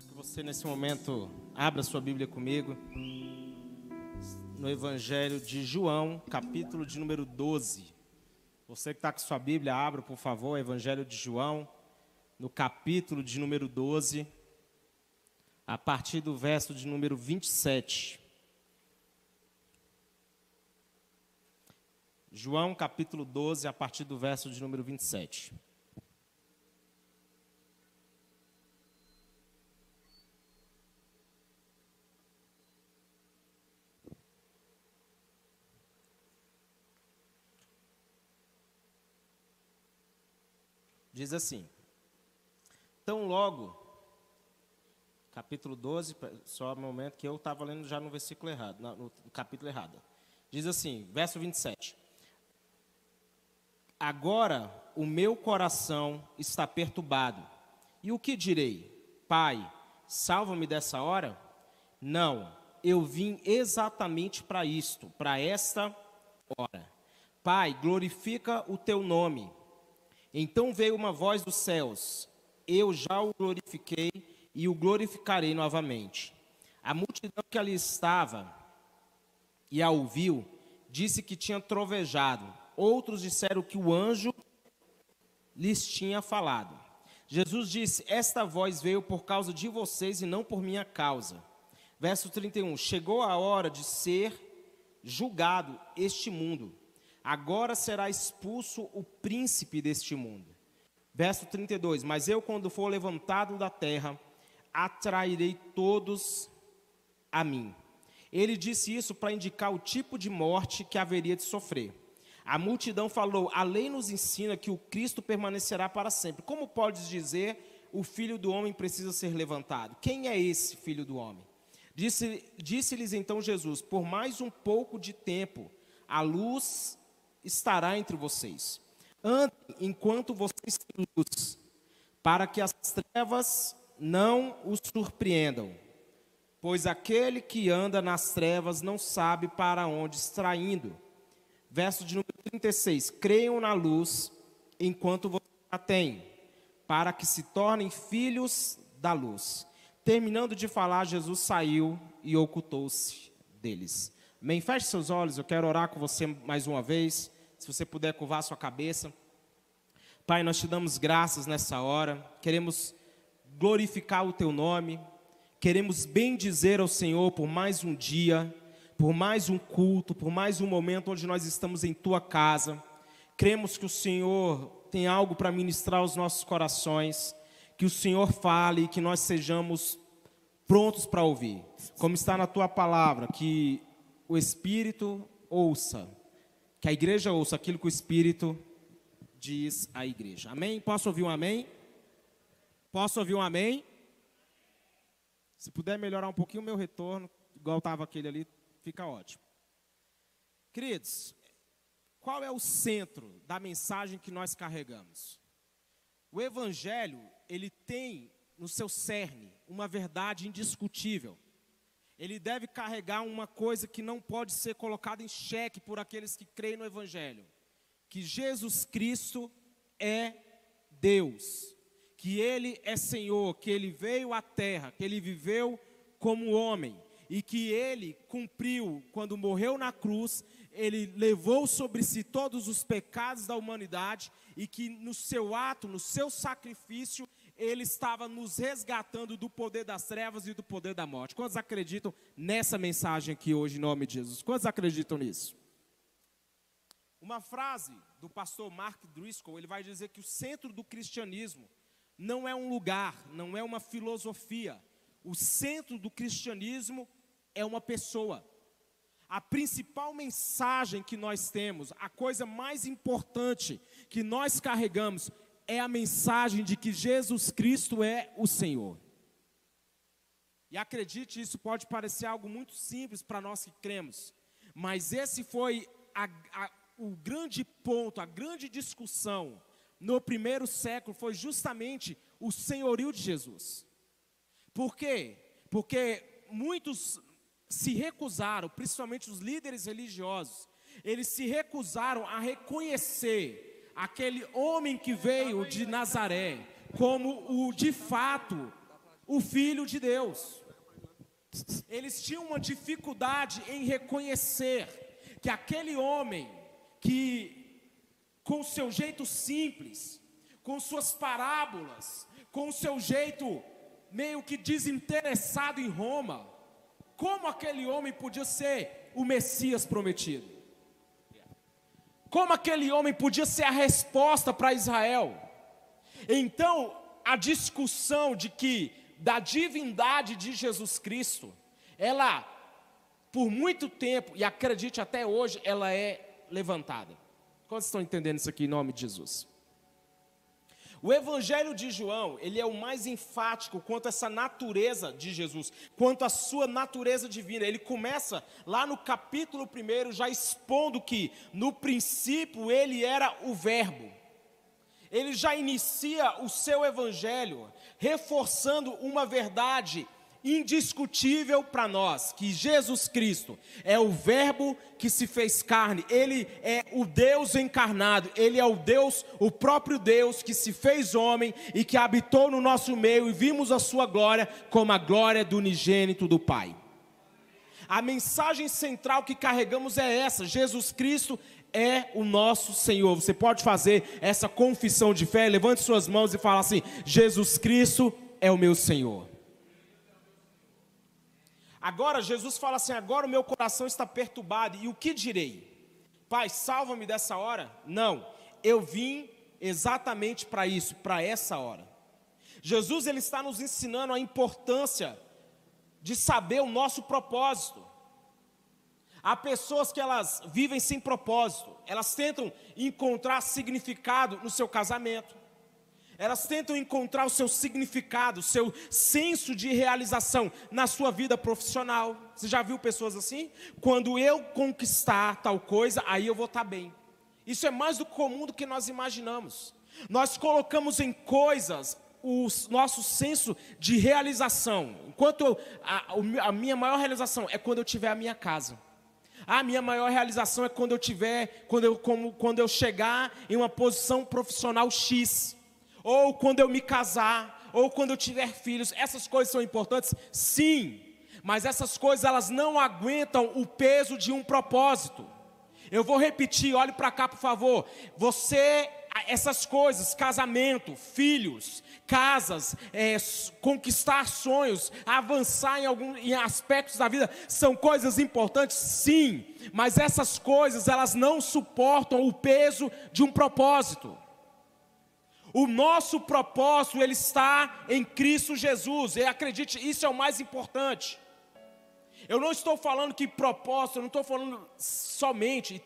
Quero que você, nesse momento, abra sua Bíblia comigo. No Evangelho de João, capítulo de número 12. Você que está com sua Bíblia, abra, por favor, o Evangelho de João, no capítulo de número 12, a partir do verso de número 27. João, capítulo 12, a partir do verso de número 27. Diz assim: Tão logo, capítulo 12, só um momento que eu estava lendo já no versículo errado, no capítulo errado. Diz assim, verso 27. Agora o meu coração está perturbado. E o que direi? Pai, salva-me dessa hora? Não, eu vim exatamente para isto, para esta hora. Pai, glorifica o teu nome. Então veio uma voz dos céus: Eu já o glorifiquei e o glorificarei novamente. A multidão que ali estava e a ouviu, disse que tinha trovejado. Outros disseram que o anjo lhes tinha falado. Jesus disse: Esta voz veio por causa de vocês e não por minha causa. Verso 31: Chegou a hora de ser julgado este mundo agora será expulso o príncipe deste mundo. Verso 32: Mas eu, quando for levantado da terra, atrairei todos a mim. Ele disse isso para indicar o tipo de morte que haveria de sofrer. A multidão falou: A lei nos ensina que o Cristo permanecerá para sempre. Como podes dizer o filho do homem precisa ser levantado? Quem é esse filho do homem? Disse-lhes disse então Jesus: Por mais um pouco de tempo, a luz estará entre vocês. Andem enquanto vocês têm luz, para que as trevas não os surpreendam. Pois aquele que anda nas trevas não sabe para onde está indo. Verso de número 36. Creiam na luz enquanto vocês a têm, para que se tornem filhos da luz. Terminando de falar, Jesus saiu e ocultou-se deles. Amém? Feche seus olhos, eu quero orar com você mais uma vez. Se você puder curvar sua cabeça. Pai, nós te damos graças nessa hora. Queremos glorificar o teu nome. Queremos bem dizer ao Senhor por mais um dia, por mais um culto, por mais um momento onde nós estamos em tua casa. Cremos que o Senhor tem algo para ministrar aos nossos corações, que o Senhor fale e que nós sejamos prontos para ouvir. Como está na tua palavra, que o Espírito ouça, que a igreja ouça aquilo que o Espírito diz à igreja. Amém? Posso ouvir um amém? Posso ouvir um amém? Se puder melhorar um pouquinho o meu retorno, igual estava aquele ali, fica ótimo. Queridos, qual é o centro da mensagem que nós carregamos? O Evangelho, ele tem no seu cerne uma verdade indiscutível ele deve carregar uma coisa que não pode ser colocada em xeque por aqueles que creem no Evangelho: que Jesus Cristo é Deus, que Ele é Senhor, que Ele veio à terra, que Ele viveu como homem e que Ele cumpriu quando morreu na cruz, Ele levou sobre si todos os pecados da humanidade e que no seu ato, no seu sacrifício, ele estava nos resgatando do poder das trevas e do poder da morte. Quantos acreditam nessa mensagem aqui hoje, em nome de Jesus? Quantos acreditam nisso? Uma frase do pastor Mark Driscoll, ele vai dizer que o centro do cristianismo não é um lugar, não é uma filosofia. O centro do cristianismo é uma pessoa. A principal mensagem que nós temos, a coisa mais importante que nós carregamos é a mensagem de que Jesus Cristo é o Senhor. E acredite, isso pode parecer algo muito simples para nós que cremos, mas esse foi a, a, o grande ponto, a grande discussão no primeiro século foi justamente o senhorio de Jesus. Por quê? Porque muitos se recusaram, principalmente os líderes religiosos, eles se recusaram a reconhecer aquele homem que veio de Nazaré como o de fato o Filho de Deus. Eles tinham uma dificuldade em reconhecer que aquele homem que, com seu jeito simples, com suas parábolas, com o seu jeito meio que desinteressado em Roma, como aquele homem podia ser o Messias prometido? Como aquele homem podia ser a resposta para Israel? Então, a discussão de que da divindade de Jesus Cristo, ela por muito tempo, e acredite até hoje, ela é levantada. Quantos estão entendendo isso aqui em nome de Jesus? O Evangelho de João, ele é o mais enfático quanto a essa natureza de Jesus, quanto a sua natureza divina. Ele começa lá no capítulo 1, já expondo que no princípio ele era o Verbo. Ele já inicia o seu Evangelho reforçando uma verdade indiscutível para nós que Jesus Cristo é o Verbo que se fez carne, ele é o Deus encarnado, ele é o Deus, o próprio Deus que se fez homem e que habitou no nosso meio e vimos a sua glória como a glória do unigênito do Pai. A mensagem central que carregamos é essa: Jesus Cristo é o nosso Senhor. Você pode fazer essa confissão de fé, levante suas mãos e fala assim: Jesus Cristo é o meu Senhor. Agora Jesus fala assim: agora o meu coração está perturbado, e o que direi? Pai, salva-me dessa hora? Não, eu vim exatamente para isso, para essa hora. Jesus ele está nos ensinando a importância de saber o nosso propósito. Há pessoas que elas vivem sem propósito, elas tentam encontrar significado no seu casamento, elas tentam encontrar o seu significado, o seu senso de realização na sua vida profissional. Você já viu pessoas assim? Quando eu conquistar tal coisa, aí eu vou estar bem. Isso é mais do comum do que nós imaginamos. Nós colocamos em coisas o nosso senso de realização. Enquanto eu, a, a minha maior realização é quando eu tiver a minha casa. A minha maior realização é quando eu tiver, quando eu, como, quando eu chegar em uma posição profissional X ou quando eu me casar, ou quando eu tiver filhos, essas coisas são importantes? Sim, mas essas coisas elas não aguentam o peso de um propósito. Eu vou repetir, olhe para cá, por favor. Você, essas coisas, casamento, filhos, casas, é, conquistar sonhos, avançar em alguns em aspectos da vida, são coisas importantes, sim, mas essas coisas elas não suportam o peso de um propósito. O nosso propósito ele está em Cristo Jesus. E acredite, isso é o mais importante. Eu não estou falando que propósito, eu não estou falando somente,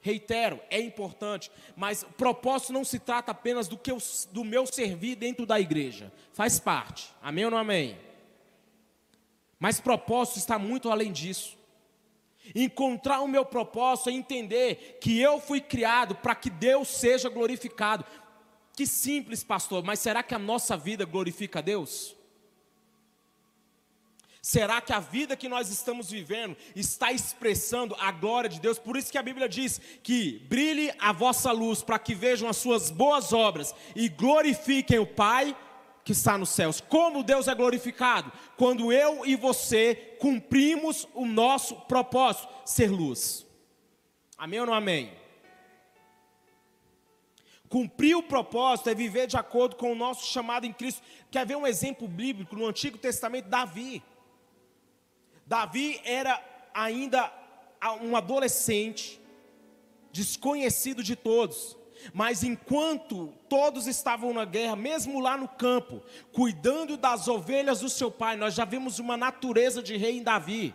reitero, é importante, mas propósito não se trata apenas do, que eu, do meu servir dentro da igreja. Faz parte. Amém ou não amém? Mas propósito está muito além disso. Encontrar o meu propósito é entender que eu fui criado para que Deus seja glorificado. Que simples, pastor, mas será que a nossa vida glorifica a Deus? Será que a vida que nós estamos vivendo está expressando a glória de Deus? Por isso que a Bíblia diz que brilhe a vossa luz para que vejam as suas boas obras e glorifiquem o Pai que está nos céus. Como Deus é glorificado? Quando eu e você cumprimos o nosso propósito, ser luz. Amém ou não amém? Cumprir o propósito é viver de acordo com o nosso chamado em Cristo. Quer ver um exemplo bíblico no Antigo Testamento? Davi. Davi era ainda um adolescente, desconhecido de todos. Mas enquanto todos estavam na guerra, mesmo lá no campo, cuidando das ovelhas do seu pai, nós já vimos uma natureza de rei em Davi.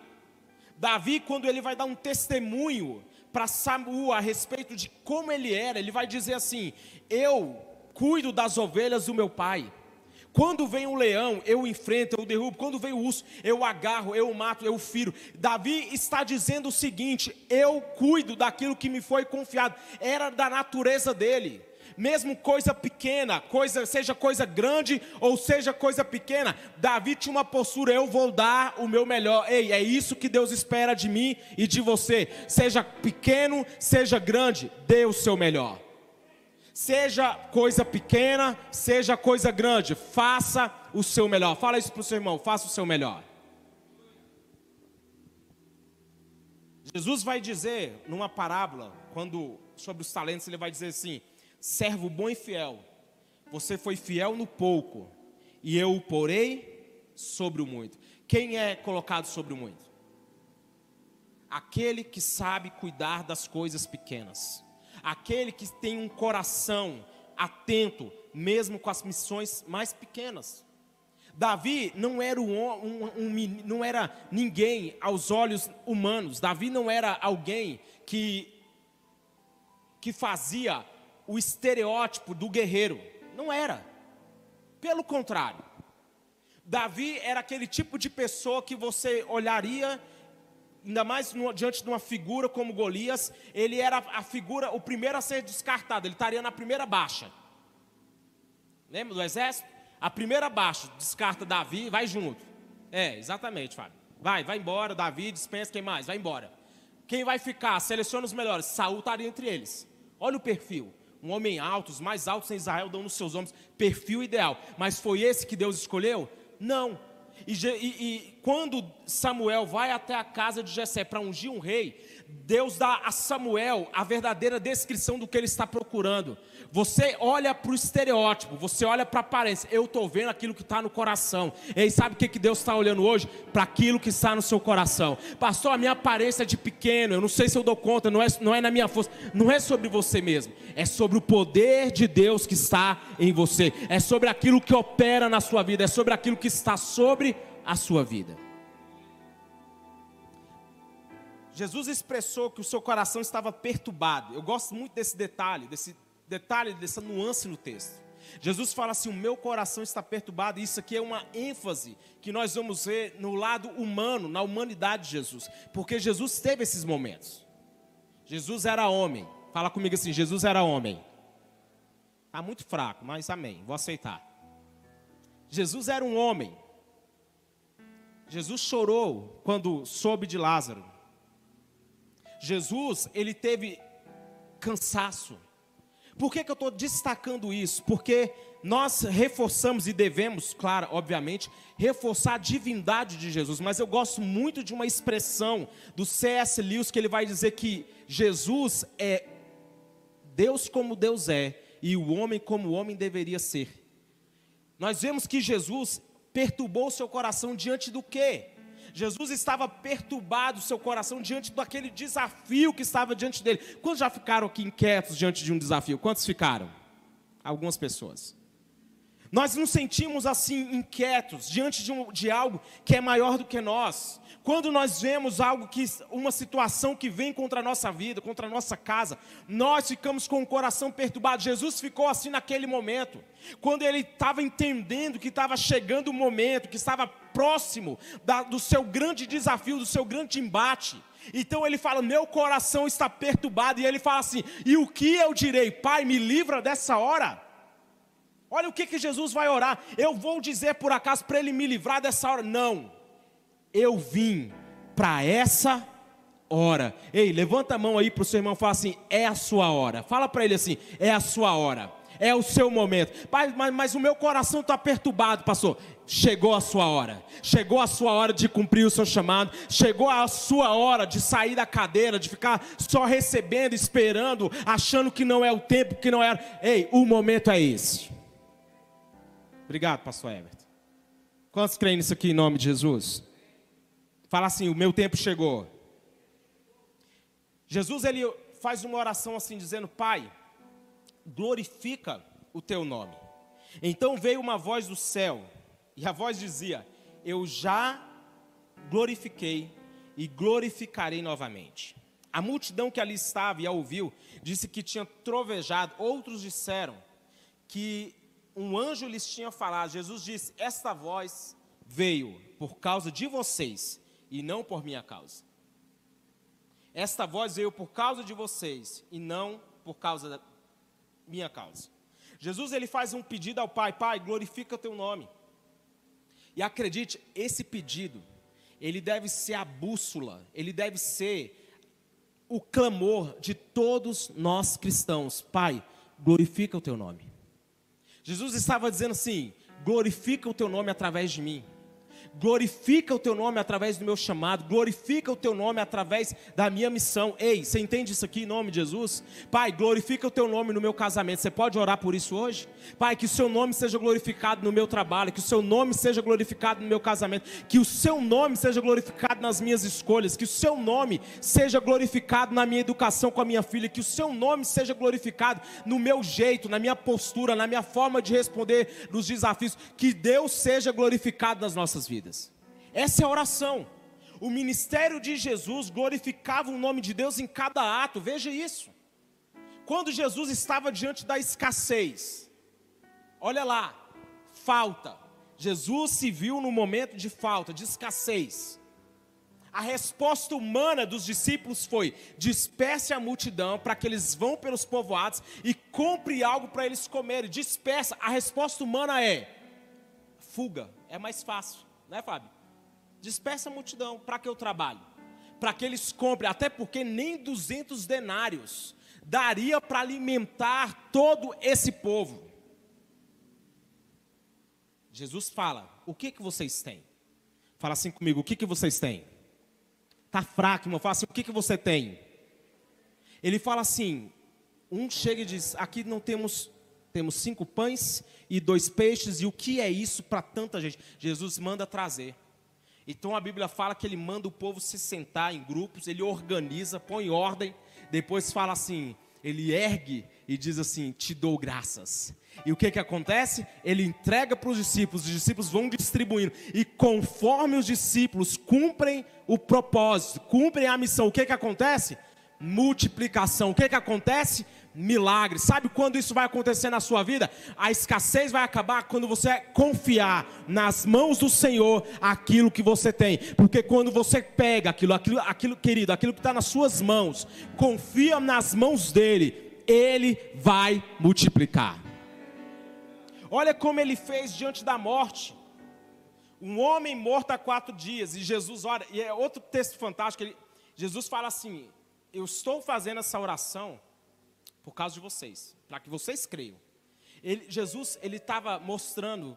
Davi, quando ele vai dar um testemunho para Samuel a respeito de como ele era, ele vai dizer assim: Eu cuido das ovelhas do meu pai. Quando vem um leão, eu enfrento, eu derrubo. Quando vem o urso, eu agarro, eu mato, eu firo. Davi está dizendo o seguinte: eu cuido daquilo que me foi confiado. Era da natureza dele mesmo coisa pequena, coisa, seja coisa grande ou seja coisa pequena, Davi tinha uma postura, eu vou dar o meu melhor. Ei, é isso que Deus espera de mim e de você. Seja pequeno, seja grande, dê o seu melhor. Seja coisa pequena, seja coisa grande, faça o seu melhor. Fala isso para o seu irmão, faça o seu melhor. Jesus vai dizer numa parábola, quando sobre os talentos, ele vai dizer assim: servo bom e fiel, você foi fiel no pouco, e eu o porei sobre o muito. Quem é colocado sobre o muito? Aquele que sabe cuidar das coisas pequenas, aquele que tem um coração atento, mesmo com as missões mais pequenas. Davi não era, um, um, um, não era ninguém aos olhos humanos, Davi não era alguém que, que fazia o estereótipo do guerreiro, não era, pelo contrário, Davi era aquele tipo de pessoa que você olharia ainda mais no, diante de uma figura como Golias, ele era a figura, o primeiro a ser descartado, ele estaria na primeira baixa. Lembra do exército? A primeira baixa, descarta Davi, vai junto. É, exatamente, Fábio. Vai, vai embora, Davi, dispensa quem mais? Vai embora. Quem vai ficar? Seleciona os melhores. Saul estaria entre eles. Olha o perfil. Um homem alto, os mais altos em Israel dão nos seus ombros. Perfil ideal. Mas foi esse que Deus escolheu? Não. E, e, e, quando Samuel vai até a casa de Jessé para ungir um rei, Deus dá a Samuel a verdadeira descrição do que ele está procurando. Você olha para o estereótipo, você olha para a aparência. Eu estou vendo aquilo que está no coração. E sabe o que, que Deus está olhando hoje? Para aquilo que está no seu coração. Pastor, a minha aparência é de pequeno, eu não sei se eu dou conta, não é, não é na minha força. Não é sobre você mesmo, é sobre o poder de Deus que está em você. É sobre aquilo que opera na sua vida, é sobre aquilo que está sobre a sua vida. Jesus expressou que o seu coração estava perturbado. Eu gosto muito desse detalhe, desse detalhe, dessa nuance no texto. Jesus fala assim: O meu coração está perturbado. Isso aqui é uma ênfase que nós vamos ver no lado humano, na humanidade de Jesus, porque Jesus teve esses momentos. Jesus era homem. Fala comigo assim: Jesus era homem. Está muito fraco, mas amém, vou aceitar. Jesus era um homem. Jesus chorou quando soube de Lázaro. Jesus, ele teve cansaço. Por que, que eu estou destacando isso? Porque nós reforçamos e devemos, claro, obviamente, reforçar a divindade de Jesus. Mas eu gosto muito de uma expressão do C.S. Lewis que ele vai dizer que Jesus é Deus como Deus é e o homem como o homem deveria ser. Nós vemos que Jesus perturbou seu coração diante do quê? Jesus estava perturbado seu coração diante daquele desafio que estava diante dele. Quantos já ficaram aqui inquietos diante de um desafio? Quantos ficaram? Algumas pessoas. Nós nos sentimos assim inquietos diante de, um, de algo que é maior do que nós. Quando nós vemos algo que uma situação que vem contra a nossa vida, contra a nossa casa, nós ficamos com o coração perturbado. Jesus ficou assim naquele momento. Quando ele estava entendendo que estava chegando o momento, que estava próximo da, do seu grande desafio, do seu grande embate. Então ele fala: Meu coração está perturbado. E ele fala assim: E o que eu direi? Pai, me livra dessa hora. Olha o que, que Jesus vai orar. Eu vou dizer por acaso para ele me livrar dessa hora? Não. Eu vim para essa hora. Ei, levanta a mão aí para o seu irmão e fala assim: é a sua hora. Fala para ele assim: é a sua hora. É o seu momento. Pai, mas, mas o meu coração está perturbado, pastor. Chegou a sua hora. Chegou a sua hora de cumprir o seu chamado. Chegou a sua hora de sair da cadeira, de ficar só recebendo, esperando, achando que não é o tempo, que não era. Ei, o momento é esse. Obrigado, pastor Everton. Quantos creem nisso aqui em nome de Jesus? Fala assim: o meu tempo chegou. Jesus ele faz uma oração assim, dizendo: Pai, glorifica o teu nome. Então veio uma voz do céu, e a voz dizia: Eu já glorifiquei e glorificarei novamente. A multidão que ali estava e a ouviu disse que tinha trovejado, outros disseram que um anjo lhes tinha falado. Jesus disse: Esta voz veio por causa de vocês e não por minha causa. Esta voz veio por causa de vocês e não por causa da minha causa. Jesus ele faz um pedido ao Pai: Pai, glorifica teu nome. E acredite, esse pedido, ele deve ser a bússola, ele deve ser o clamor de todos nós cristãos. Pai, glorifica o teu nome. Jesus estava dizendo assim: glorifica o teu nome através de mim glorifica o teu nome através do meu chamado, glorifica o teu nome através da minha missão. Ei, você entende isso aqui em nome de Jesus? Pai, glorifica o teu nome no meu casamento. Você pode orar por isso hoje? Pai, que o seu nome seja glorificado no meu trabalho, que o seu nome seja glorificado no meu casamento, que o seu nome seja glorificado nas minhas escolhas, que o seu nome seja glorificado na minha educação com a minha filha, que o seu nome seja glorificado no meu jeito, na minha postura, na minha forma de responder nos desafios, que Deus seja glorificado nas nossas vidas vidas. Essa é a oração. O ministério de Jesus glorificava o nome de Deus em cada ato, veja isso. Quando Jesus estava diante da escassez, olha lá, falta. Jesus se viu no momento de falta, de escassez. A resposta humana dos discípulos foi: disperse a multidão para que eles vão pelos povoados e compre algo para eles comerem. Dispersa. A resposta humana é: fuga, é mais fácil né, Fábio? Dispersa a multidão, para que eu trabalho? Para que eles comprem, até porque nem 200 denários daria para alimentar todo esse povo. Jesus fala: O que que vocês têm? Fala assim comigo: O que que vocês têm? Tá fraco, irmão. Fala assim: O que que você tem? Ele fala assim: Um chega e diz: Aqui não temos temos cinco pães e dois peixes, e o que é isso para tanta gente? Jesus manda trazer. Então a Bíblia fala que ele manda o povo se sentar em grupos, ele organiza, põe em ordem, depois fala assim, ele ergue e diz assim: Te dou graças. E o que, que acontece? Ele entrega para os discípulos, os discípulos vão distribuindo, e conforme os discípulos cumprem o propósito, cumprem a missão, o que, que acontece? Multiplicação. O que, que acontece? Milagre. Sabe quando isso vai acontecer na sua vida? A escassez vai acabar quando você confiar nas mãos do Senhor aquilo que você tem. Porque quando você pega aquilo, aquilo, aquilo querido, aquilo que está nas suas mãos, confia nas mãos dele, ele vai multiplicar. Olha como ele fez diante da morte. Um homem morto há quatro dias, e Jesus ora, e é outro texto fantástico. Ele, Jesus fala assim: Eu estou fazendo essa oração por causa de vocês, para que vocês creiam. Ele, Jesus ele estava mostrando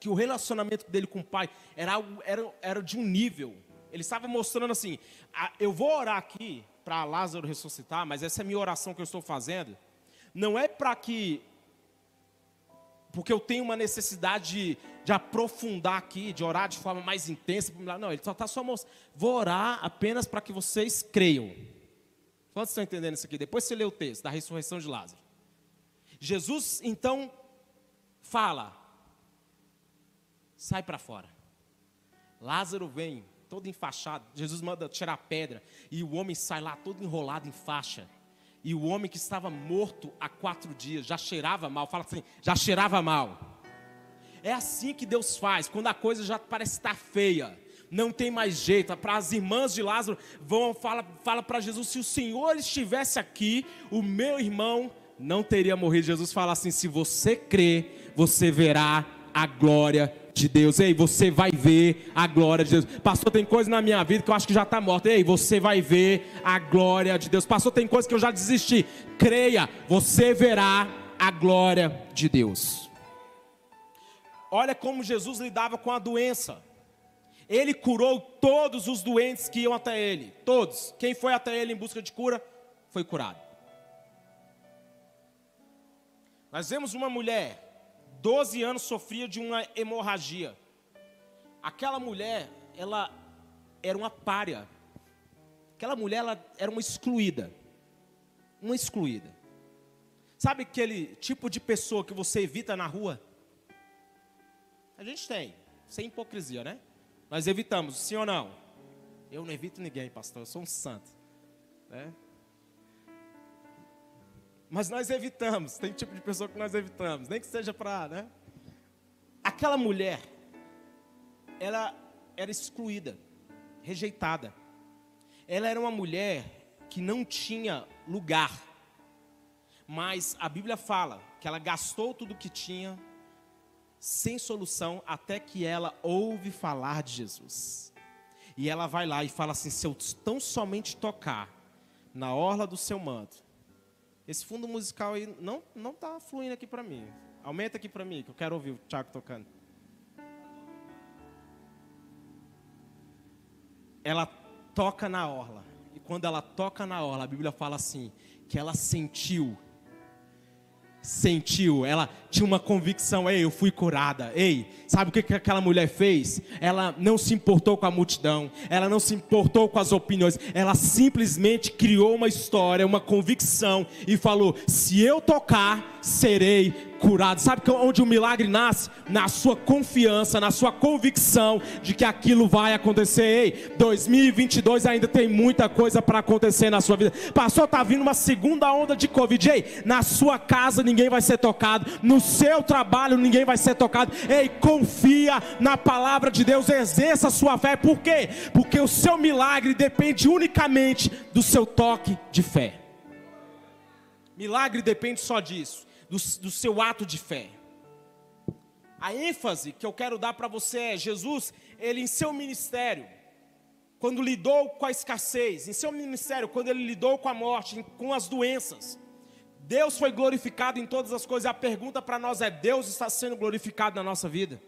que o relacionamento dele com o Pai era, algo, era, era de um nível. Ele estava mostrando assim: eu vou orar aqui para Lázaro ressuscitar, mas essa é a minha oração que eu estou fazendo. Não é para que porque eu tenho uma necessidade de, de, aprofundar aqui, de orar de forma mais intensa. Não, ele só está só mostrando. Vou orar apenas para que vocês creiam. Quantos estão entendendo isso aqui? Depois você lê o texto da ressurreição de Lázaro. Jesus então fala: sai para fora. Lázaro vem, todo enfaixado. Jesus manda tirar a pedra. E o homem sai lá todo enrolado em faixa. E o homem que estava morto há quatro dias já cheirava mal. Fala assim: já cheirava mal. É assim que Deus faz, quando a coisa já parece estar feia não tem mais jeito. Para as irmãs de Lázaro, vão fala, fala para Jesus: se o Senhor estivesse aqui, o meu irmão não teria morrido. Jesus fala assim: se você crê, você verá a glória de Deus. Ei, você vai ver a glória de Deus. Pastor, tem coisa na minha vida que eu acho que já está morta. Ei, você vai ver a glória de Deus. Pastor, tem coisa que eu já desisti. Creia, você verá a glória de Deus. Olha como Jesus lidava com a doença. Ele curou todos os doentes que iam até ele. Todos. Quem foi até ele em busca de cura foi curado. Nós vemos uma mulher, 12 anos, sofria de uma hemorragia. Aquela mulher, ela era uma párea. Aquela mulher, ela era uma excluída. Uma excluída. Sabe aquele tipo de pessoa que você evita na rua? A gente tem, sem hipocrisia, né? Nós evitamos, sim ou não? Eu não evito ninguém, pastor, eu sou um santo. Né? Mas nós evitamos, tem tipo de pessoa que nós evitamos, nem que seja para, né? Aquela mulher, ela era excluída, rejeitada. Ela era uma mulher que não tinha lugar. Mas a Bíblia fala que ela gastou tudo que tinha sem solução até que ela ouve falar de Jesus. E ela vai lá e fala assim: se eu tão somente tocar na orla do seu manto, Esse fundo musical aí não não tá fluindo aqui para mim. Aumenta aqui para mim, que eu quero ouvir o Thiago tocando. Ela toca na orla. E quando ela toca na orla, a Bíblia fala assim: que ela sentiu sentiu, ela tinha uma convicção, ei, eu fui curada. Ei, sabe o que, que aquela mulher fez? Ela não se importou com a multidão, ela não se importou com as opiniões, ela simplesmente criou uma história, uma convicção e falou: se eu tocar, serei curado. Sabe onde o milagre nasce? Na sua confiança, na sua convicção de que aquilo vai acontecer. Ei, 2022 ainda tem muita coisa para acontecer na sua vida. Pastor, está vindo uma segunda onda de Covid. Ei, na sua casa ninguém vai ser tocado, no seu trabalho ninguém vai ser tocado. Ei, confia na palavra de Deus, exerça a sua fé. Por quê? Porque o seu milagre depende unicamente do seu toque de fé. Milagre depende só disso do, do seu ato de fé. A ênfase que eu quero dar para você é: Jesus, ele em seu ministério, quando lidou com a escassez, em seu ministério, quando ele lidou com a morte, com as doenças, Deus foi glorificado em todas as coisas. A pergunta para nós é: Deus está sendo glorificado na nossa vida?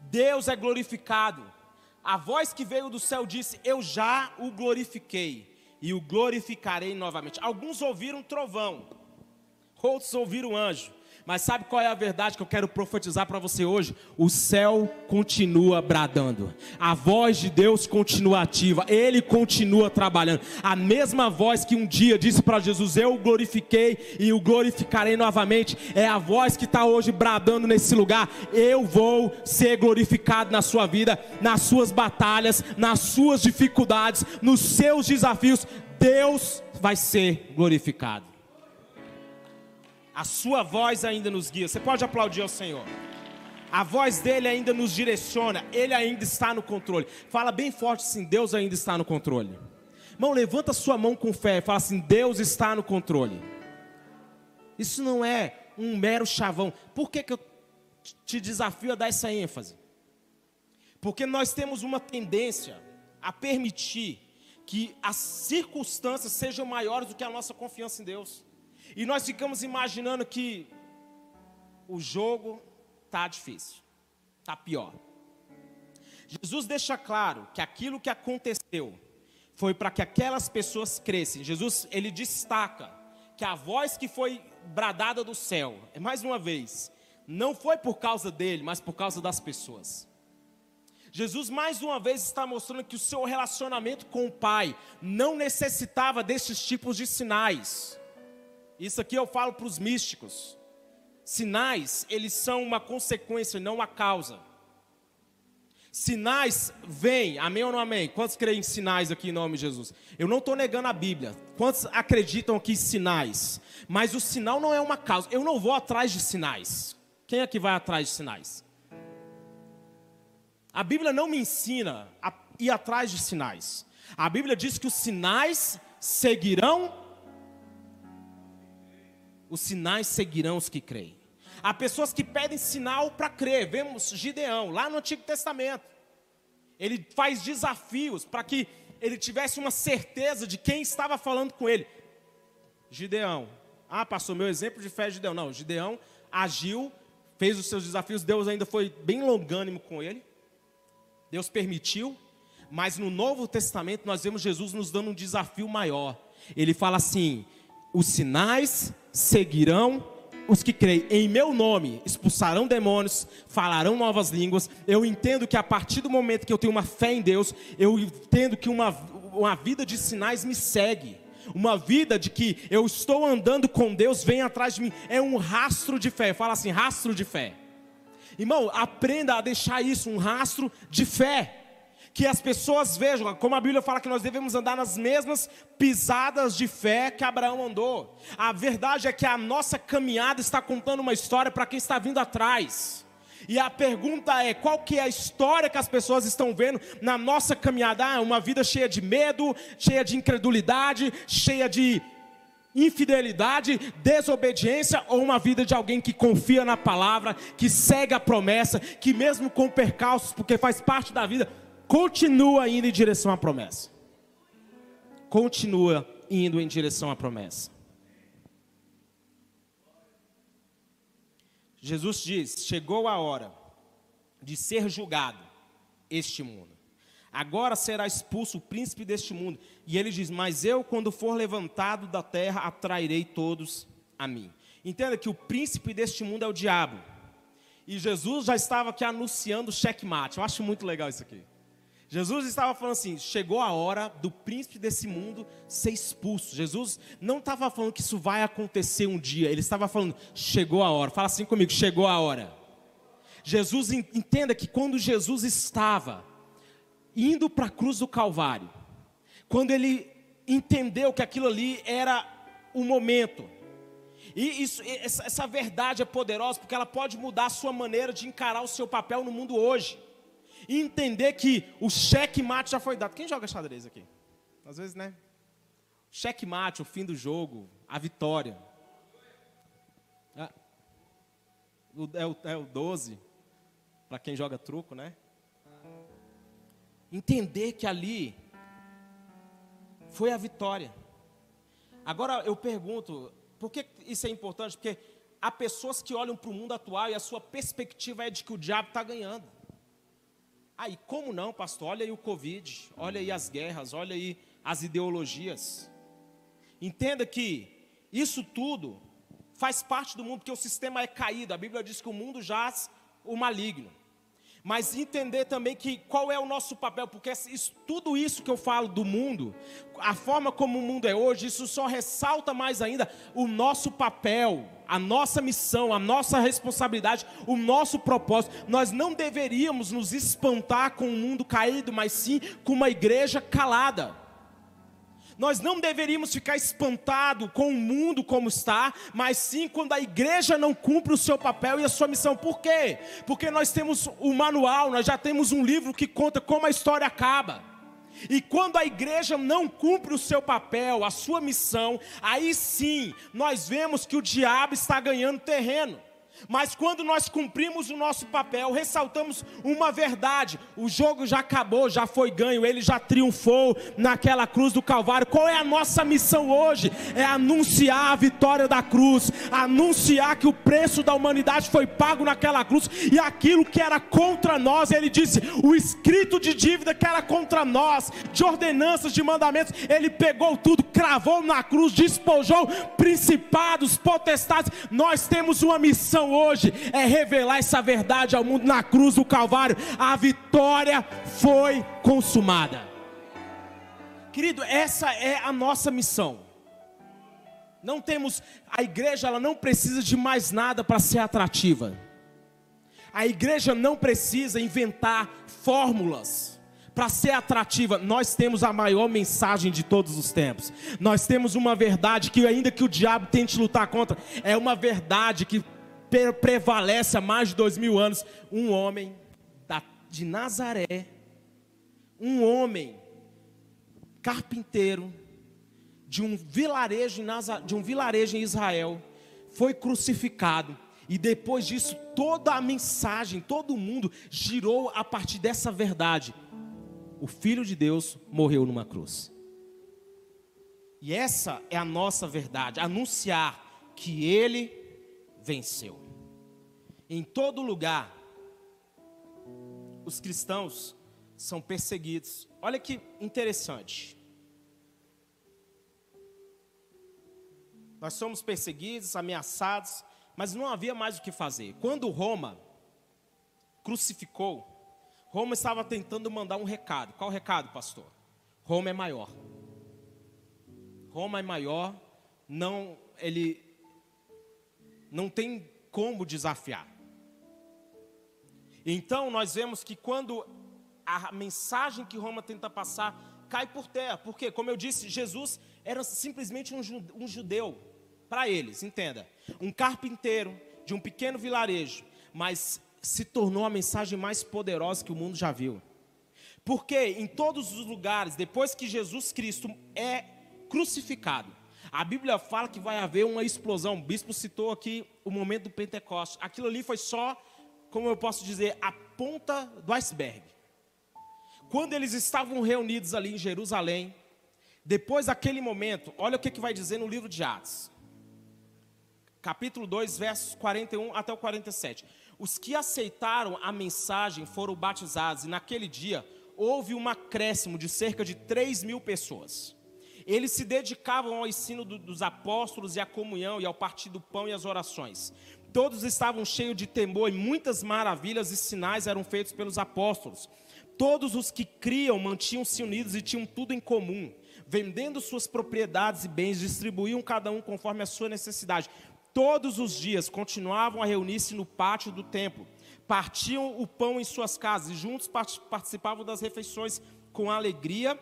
Deus é glorificado. A voz que veio do céu disse: Eu já o glorifiquei e o glorificarei novamente. Alguns ouviram trovão, outros ouviram o anjo. Mas sabe qual é a verdade que eu quero profetizar para você hoje? O céu continua bradando, a voz de Deus continua ativa, Ele continua trabalhando. A mesma voz que um dia disse para Jesus: Eu o glorifiquei e o glorificarei novamente, é a voz que está hoje bradando nesse lugar. Eu vou ser glorificado na sua vida, nas suas batalhas, nas suas dificuldades, nos seus desafios. Deus vai ser glorificado. A sua voz ainda nos guia. Você pode aplaudir ao Senhor. A voz dele ainda nos direciona, ele ainda está no controle. Fala bem forte assim: Deus ainda está no controle. Irmão, levanta sua mão com fé e fala assim: Deus está no controle. Isso não é um mero chavão. Por que, que eu te desafio a dar essa ênfase? Porque nós temos uma tendência a permitir que as circunstâncias sejam maiores do que a nossa confiança em Deus. E nós ficamos imaginando que o jogo tá difícil, tá pior. Jesus deixa claro que aquilo que aconteceu foi para que aquelas pessoas crescem. Jesus, ele destaca que a voz que foi bradada do céu, é mais uma vez, não foi por causa dele, mas por causa das pessoas. Jesus mais uma vez está mostrando que o seu relacionamento com o Pai não necessitava desses tipos de sinais. Isso aqui eu falo para os místicos. Sinais, eles são uma consequência, não a causa. Sinais vêm, amém ou não amém? Quantos creem em sinais aqui em nome de Jesus? Eu não estou negando a Bíblia. Quantos acreditam aqui em sinais? Mas o sinal não é uma causa. Eu não vou atrás de sinais. Quem aqui vai atrás de sinais? A Bíblia não me ensina a ir atrás de sinais. A Bíblia diz que os sinais seguirão os sinais seguirão os que creem. Há pessoas que pedem sinal para crer. Vemos Gideão, lá no Antigo Testamento. Ele faz desafios para que ele tivesse uma certeza de quem estava falando com ele. Gideão. Ah, passou meu exemplo de fé de Gideão. Não, Gideão agiu, fez os seus desafios. Deus ainda foi bem longânimo com ele. Deus permitiu. Mas no Novo Testamento nós vemos Jesus nos dando um desafio maior. Ele fala assim: os sinais seguirão os que creem em meu nome, expulsarão demônios, falarão novas línguas. Eu entendo que a partir do momento que eu tenho uma fé em Deus, eu entendo que uma, uma vida de sinais me segue. Uma vida de que eu estou andando com Deus, vem atrás de mim. É um rastro de fé. Fala assim: rastro de fé. Irmão, aprenda a deixar isso, um rastro de fé que as pessoas vejam, como a Bíblia fala que nós devemos andar nas mesmas pisadas de fé que Abraão andou. A verdade é que a nossa caminhada está contando uma história para quem está vindo atrás. E a pergunta é: qual que é a história que as pessoas estão vendo na nossa caminhada? Ah, uma vida cheia de medo, cheia de incredulidade, cheia de infidelidade, desobediência ou uma vida de alguém que confia na palavra, que segue a promessa, que mesmo com percalços, porque faz parte da vida, continua indo em direção à promessa. Continua indo em direção à promessa. Jesus diz: Chegou a hora de ser julgado este mundo. Agora será expulso o príncipe deste mundo. E ele diz: Mas eu, quando for levantado da terra, atrairei todos a mim. Entenda que o príncipe deste mundo é o diabo. E Jesus já estava aqui anunciando o checkmate. Eu acho muito legal isso aqui. Jesus estava falando assim: chegou a hora do príncipe desse mundo ser expulso. Jesus não estava falando que isso vai acontecer um dia, ele estava falando: chegou a hora. Fala assim comigo: chegou a hora. Jesus entenda que quando Jesus estava indo para a cruz do Calvário, quando ele entendeu que aquilo ali era o momento, e isso, essa verdade é poderosa porque ela pode mudar a sua maneira de encarar o seu papel no mundo hoje e entender que o cheque-mate já foi dado. Quem joga xadrez aqui? Às vezes, né? Cheque-mate, o fim do jogo, a vitória. É, é o, é o 12, para quem joga truco, né? Entender que ali foi a vitória. Agora eu pergunto, por que isso é importante? Porque há pessoas que olham para o mundo atual e a sua perspectiva é de que o diabo está ganhando. Aí, como não, pastor? Olha aí o Covid, olha aí as guerras, olha aí as ideologias. Entenda que isso tudo faz parte do mundo, porque o sistema é caído. A Bíblia diz que o mundo jaz o maligno mas entender também que qual é o nosso papel, porque isso, tudo isso que eu falo do mundo, a forma como o mundo é hoje, isso só ressalta mais ainda o nosso papel, a nossa missão, a nossa responsabilidade, o nosso propósito. Nós não deveríamos nos espantar com o mundo caído, mas sim com uma igreja calada. Nós não deveríamos ficar espantados com o mundo como está, mas sim quando a igreja não cumpre o seu papel e a sua missão. Por quê? Porque nós temos o manual, nós já temos um livro que conta como a história acaba. E quando a igreja não cumpre o seu papel, a sua missão, aí sim nós vemos que o diabo está ganhando terreno. Mas quando nós cumprimos o nosso papel, ressaltamos uma verdade: o jogo já acabou, já foi ganho, ele já triunfou naquela cruz do Calvário. Qual é a nossa missão hoje? É anunciar a vitória da cruz, anunciar que o preço da humanidade foi pago naquela cruz e aquilo que era contra nós, ele disse: o escrito de dívida que era contra nós, de ordenanças, de mandamentos, ele pegou tudo, cravou na cruz, despojou principados, potestades. Nós temos uma missão missão hoje é revelar essa verdade ao mundo na cruz do Calvário. A vitória foi consumada. Querido, essa é a nossa missão. Não temos, a igreja ela não precisa de mais nada para ser atrativa. A igreja não precisa inventar fórmulas para ser atrativa. Nós temos a maior mensagem de todos os tempos. Nós temos uma verdade que ainda que o diabo tente lutar contra, é uma verdade que prevalece há mais de dois mil anos. Um homem de Nazaré, um homem carpinteiro de um vilarejo em, de um vilarejo em Israel, foi crucificado. E depois disso, toda a mensagem, todo mundo girou a partir dessa verdade. O Filho de Deus morreu numa cruz. E essa é a nossa verdade, anunciar que ele venceu. Em todo lugar, os cristãos são perseguidos. Olha que interessante. Nós somos perseguidos, ameaçados, mas não havia mais o que fazer. Quando Roma crucificou, Roma estava tentando mandar um recado. Qual recado, pastor? Roma é maior. Roma é maior, não ele não tem como desafiar. Então nós vemos que quando a mensagem que Roma tenta passar cai por terra, porque, como eu disse, Jesus era simplesmente um judeu, para eles, entenda, um carpinteiro de um pequeno vilarejo, mas se tornou a mensagem mais poderosa que o mundo já viu. Porque em todos os lugares, depois que Jesus Cristo é crucificado, a Bíblia fala que vai haver uma explosão. O bispo citou aqui o momento do Pentecostes. Aquilo ali foi só como eu posso dizer, a ponta do iceberg. Quando eles estavam reunidos ali em Jerusalém, depois daquele momento, olha o que, que vai dizer no livro de Atos, capítulo 2, versos 41 até o 47. Os que aceitaram a mensagem foram batizados, e naquele dia houve um acréscimo de cerca de 3 mil pessoas. Eles se dedicavam ao ensino do, dos apóstolos e à comunhão e ao partir do pão e às orações. Todos estavam cheios de temor e muitas maravilhas e sinais eram feitos pelos apóstolos. Todos os que criam mantinham-se unidos e tinham tudo em comum. Vendendo suas propriedades e bens, distribuíam cada um conforme a sua necessidade. Todos os dias continuavam a reunir-se no pátio do templo. Partiam o pão em suas casas e juntos participavam das refeições com alegria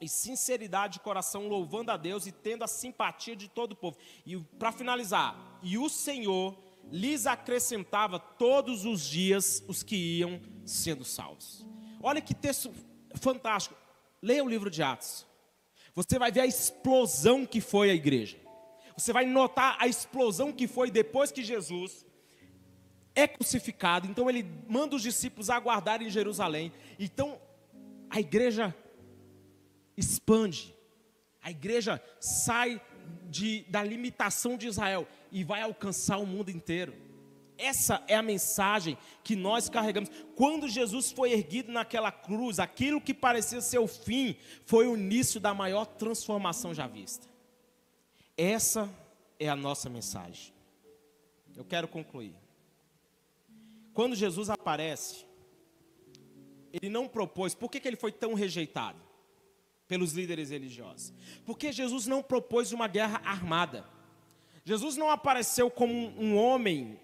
e sinceridade de coração, louvando a Deus e tendo a simpatia de todo o povo. E para finalizar, e o Senhor lhes acrescentava todos os dias os que iam sendo salvos. Olha que texto fantástico. Leia o livro de Atos. Você vai ver a explosão que foi a igreja. Você vai notar a explosão que foi depois que Jesus é crucificado. Então ele manda os discípulos aguardarem em Jerusalém. Então a igreja expande. A igreja sai de, da limitação de Israel e vai alcançar o mundo inteiro. Essa é a mensagem que nós carregamos. Quando Jesus foi erguido naquela cruz, aquilo que parecia ser o fim, foi o início da maior transformação já vista. Essa é a nossa mensagem. Eu quero concluir. Quando Jesus aparece, ele não propôs, por que, que ele foi tão rejeitado pelos líderes religiosos? Porque Jesus não propôs uma guerra armada. Jesus não apareceu como um homem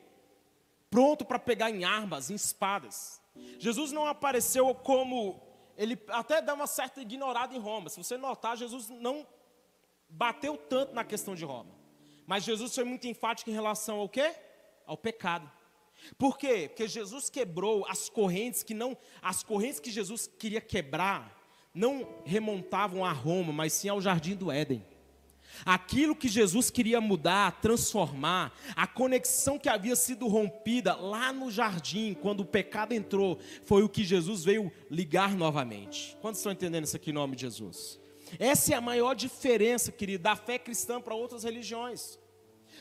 pronto para pegar em armas, em espadas. Jesus não apareceu como ele até dá uma certa ignorada em Roma. Se você notar, Jesus não bateu tanto na questão de Roma. Mas Jesus foi muito enfático em relação ao quê? Ao pecado. Por quê? Porque Jesus quebrou as correntes que não, as correntes que Jesus queria quebrar, não remontavam a Roma, mas sim ao jardim do Éden. Aquilo que Jesus queria mudar, transformar, a conexão que havia sido rompida lá no jardim, quando o pecado entrou, foi o que Jesus veio ligar novamente. Quantos estão entendendo isso aqui em nome de Jesus? Essa é a maior diferença, querido, da fé cristã para outras religiões.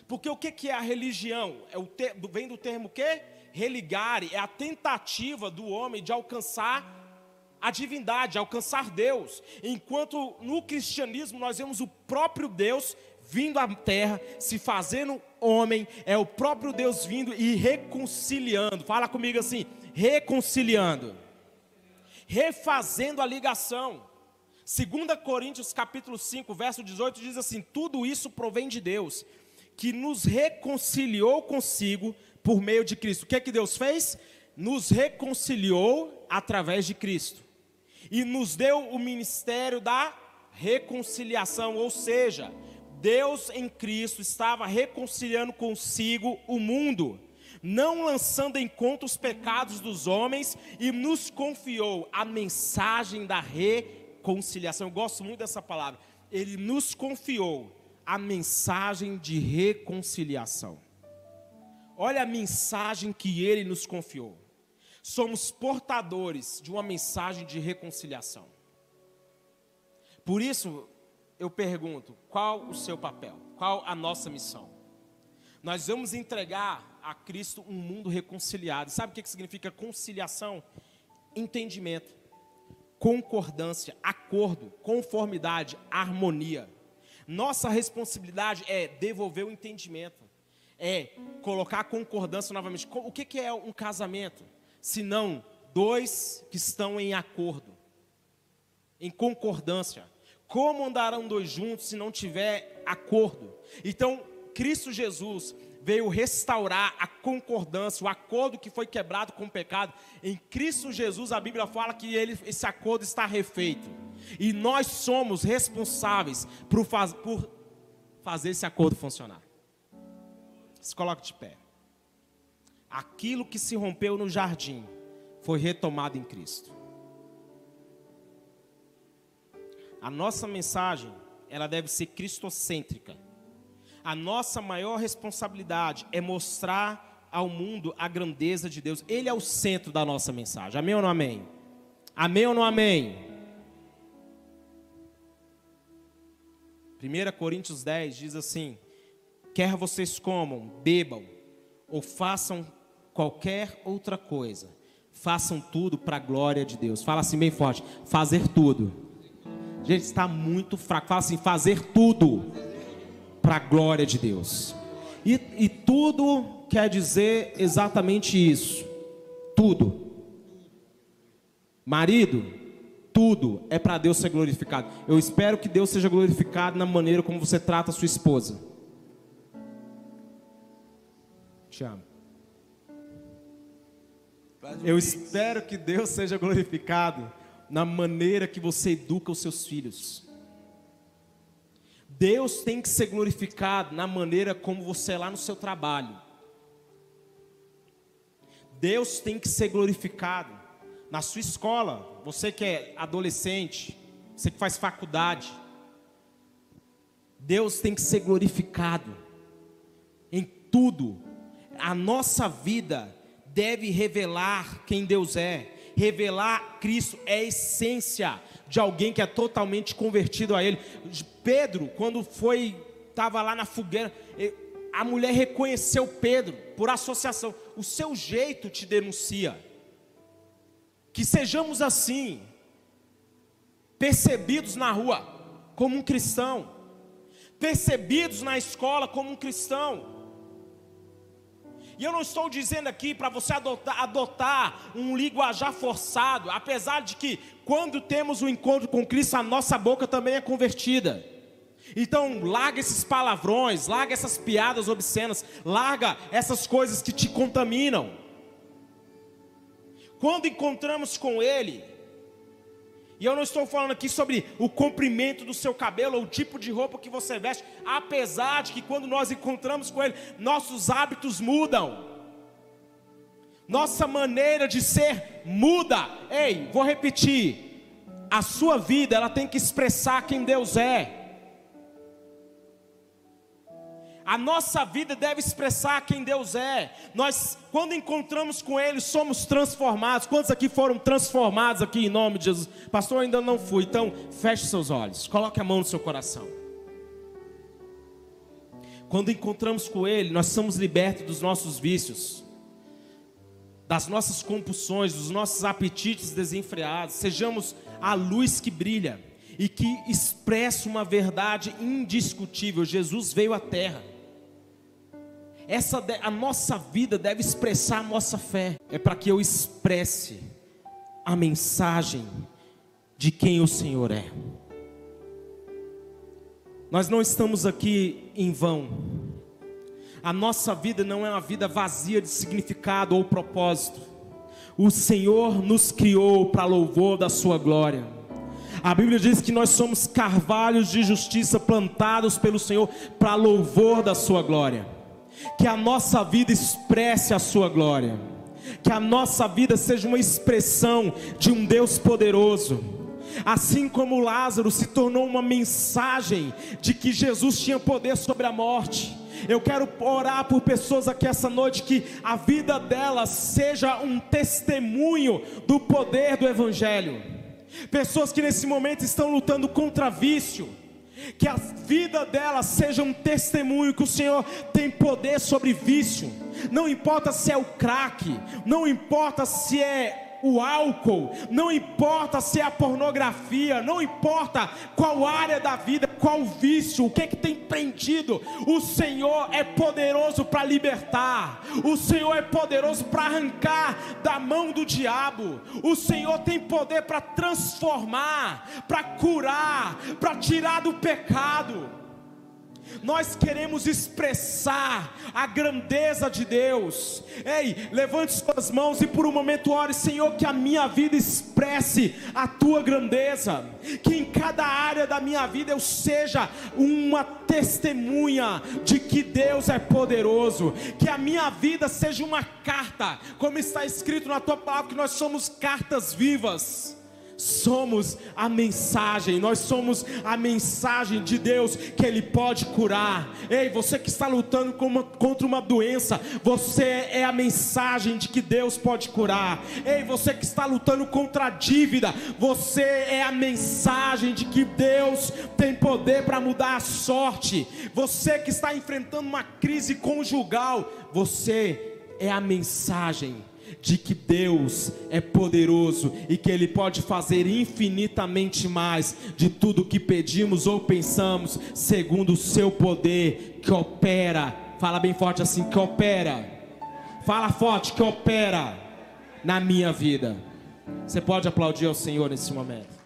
Porque o que é a religião? É o ter, vem do termo que? Religare, é a tentativa do homem de alcançar a divindade, alcançar Deus. Enquanto no cristianismo nós vemos o próprio Deus vindo à terra, se fazendo homem, é o próprio Deus vindo e reconciliando. Fala comigo assim: reconciliando, refazendo a ligação. 2 Coríntios capítulo 5, verso 18 diz assim: tudo isso provém de Deus, que nos reconciliou consigo por meio de Cristo. O que é que Deus fez? Nos reconciliou através de Cristo e nos deu o ministério da reconciliação, ou seja, Deus em Cristo estava reconciliando consigo o mundo, não lançando em conta os pecados dos homens, e nos confiou a mensagem da reconciliação. Eu gosto muito dessa palavra. Ele nos confiou a mensagem de reconciliação. Olha a mensagem que ele nos confiou somos portadores de uma mensagem de reconciliação. Por isso, eu pergunto: qual o seu papel? Qual a nossa missão? Nós vamos entregar a Cristo um mundo reconciliado. Sabe o que significa conciliação? Entendimento, concordância, acordo, conformidade, harmonia. Nossa responsabilidade é devolver o entendimento, é colocar a concordância novamente. O que é um casamento? Senão dois que estão em acordo, em concordância. Como andarão dois juntos se não tiver acordo? Então, Cristo Jesus veio restaurar a concordância, o acordo que foi quebrado com o pecado. Em Cristo Jesus, a Bíblia fala que ele, esse acordo está refeito. E nós somos responsáveis por, faz, por fazer esse acordo funcionar. Se coloque de pé aquilo que se rompeu no jardim foi retomado em Cristo. A nossa mensagem, ela deve ser cristocêntrica. A nossa maior responsabilidade é mostrar ao mundo a grandeza de Deus. Ele é o centro da nossa mensagem. Amém ou não amém? Amém ou não amém? 1 Coríntios 10 diz assim: quer vocês comam, bebam ou façam qualquer outra coisa, façam tudo para a glória de Deus. Fala assim bem forte: fazer tudo. Gente, está muito fraco. Fala assim: fazer tudo para a glória de Deus. E, e tudo quer dizer exatamente isso. Tudo. Marido, tudo é para Deus ser glorificado. Eu espero que Deus seja glorificado na maneira como você trata a sua esposa. Te amo. Eu espero que Deus seja glorificado na maneira que você educa os seus filhos. Deus tem que ser glorificado na maneira como você é lá no seu trabalho. Deus tem que ser glorificado na sua escola. Você que é adolescente, você que faz faculdade. Deus tem que ser glorificado em tudo. A nossa vida deve revelar quem Deus é. Revelar Cristo é a essência de alguém que é totalmente convertido a Ele. Pedro, quando foi, estava lá na fogueira, a mulher reconheceu Pedro por associação. O seu jeito te denuncia. Que sejamos assim, percebidos na rua como um cristão, percebidos na escola como um cristão. E eu não estou dizendo aqui para você adotar, adotar, um linguajar forçado, apesar de que quando temos o um encontro com Cristo, a nossa boca também é convertida. Então, larga esses palavrões, larga essas piadas obscenas, larga essas coisas que te contaminam. Quando encontramos com Ele, e eu não estou falando aqui sobre o comprimento do seu cabelo ou o tipo de roupa que você veste, apesar de que quando nós encontramos com Ele, nossos hábitos mudam. Nossa maneira de ser muda. Ei, vou repetir. A sua vida, ela tem que expressar quem Deus é. A nossa vida deve expressar quem Deus é. Nós, quando encontramos com Ele, somos transformados. Quantos aqui foram transformados aqui em nome de Jesus? Pastor, ainda não fui. Então, feche seus olhos. Coloque a mão no seu coração. Quando encontramos com Ele, nós somos libertos dos nossos vícios, das nossas compulsões, dos nossos apetites desenfreados. Sejamos a luz que brilha e que expressa uma verdade indiscutível. Jesus veio à terra essa a nossa vida deve expressar a nossa fé. É para que eu expresse a mensagem de quem o Senhor é. Nós não estamos aqui em vão. A nossa vida não é uma vida vazia de significado ou propósito. O Senhor nos criou para louvor da sua glória. A Bíblia diz que nós somos carvalhos de justiça plantados pelo Senhor para louvor da sua glória que a nossa vida expresse a Sua glória, que a nossa vida seja uma expressão de um Deus poderoso. Assim como Lázaro se tornou uma mensagem de que Jesus tinha poder sobre a morte, eu quero orar por pessoas aqui essa noite que a vida delas seja um testemunho do poder do Evangelho. Pessoas que nesse momento estão lutando contra vício, que a vida dela seja um testemunho que o Senhor tem poder sobre vício. Não importa se é o crack, não importa se é o álcool, não importa se é a pornografia, não importa qual área da vida, qual vício, o que é que tem prendido, o Senhor é poderoso para libertar, o Senhor é poderoso para arrancar da mão do diabo, o Senhor tem poder para transformar, para curar, para tirar do pecado nós queremos expressar a grandeza de Deus. Ei, levante suas mãos e por um momento ore, Senhor, que a minha vida expresse a tua grandeza, que em cada área da minha vida eu seja uma testemunha de que Deus é poderoso, que a minha vida seja uma carta, como está escrito na tua palavra, que nós somos cartas vivas somos a mensagem, nós somos a mensagem de Deus que Ele pode curar. Ei, você que está lutando contra uma doença, você é a mensagem de que Deus pode curar. Ei, você que está lutando contra a dívida, você é a mensagem de que Deus tem poder para mudar a sorte. Você que está enfrentando uma crise conjugal, você é a mensagem de que Deus é poderoso e que Ele pode fazer infinitamente mais de tudo que pedimos ou pensamos, segundo o seu poder que opera. Fala bem forte assim: que opera. Fala forte que opera na minha vida. Você pode aplaudir ao Senhor nesse momento.